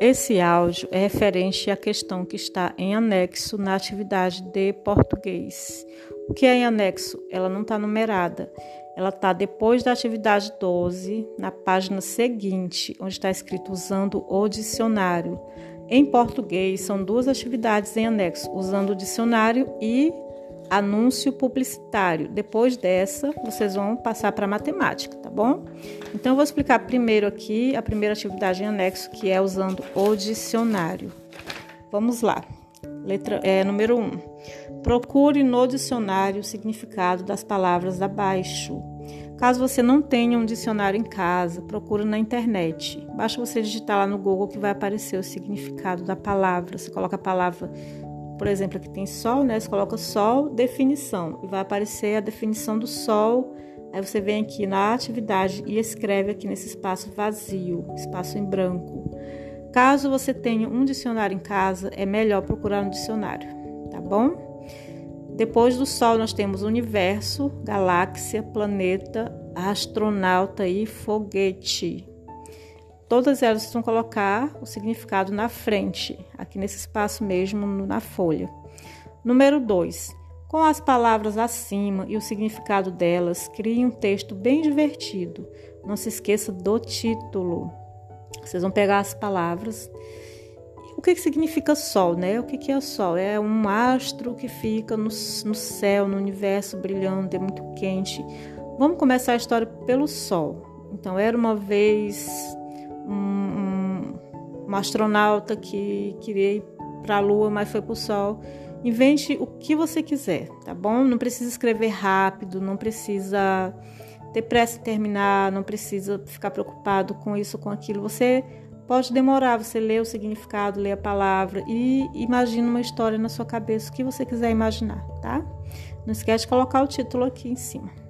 Esse áudio é referente à questão que está em anexo na atividade de português. O que é em anexo? Ela não está numerada. Ela está depois da atividade 12, na página seguinte, onde está escrito usando o dicionário. Em português, são duas atividades em anexo, usando o dicionário e anúncio publicitário. Depois dessa, vocês vão passar para matemática, tá bom? Então, eu vou explicar primeiro aqui a primeira atividade em anexo, que é usando o dicionário. Vamos lá. Letra é, número 1. Um. Procure no dicionário o significado das palavras abaixo. Caso você não tenha um dicionário em casa, procure na internet. Basta você digitar lá no Google que vai aparecer o significado da palavra. Você coloca a palavra por exemplo, aqui tem sol, né? Você coloca sol, definição, e vai aparecer a definição do sol. Aí você vem aqui na atividade e escreve aqui nesse espaço vazio, espaço em branco. Caso você tenha um dicionário em casa, é melhor procurar um dicionário, tá bom? Depois do Sol, nós temos universo, galáxia, planeta, astronauta e foguete. Todas elas vão colocar o significado na frente, aqui nesse espaço mesmo, na folha. Número 2. Com as palavras acima e o significado delas, crie um texto bem divertido. Não se esqueça do título. Vocês vão pegar as palavras. O que, que significa sol, né? O que, que é sol? É um astro que fica no, no céu, no universo brilhando, é muito quente. Vamos começar a história pelo sol. Então, era uma vez um, um, um astronauta que queria ir para a Lua, mas foi para o Sol. Invente o que você quiser, tá bom? Não precisa escrever rápido, não precisa ter pressa em terminar, não precisa ficar preocupado com isso, com aquilo. Você pode demorar, você lê o significado, lê a palavra e imagina uma história na sua cabeça, o que você quiser imaginar, tá? Não esquece de colocar o título aqui em cima.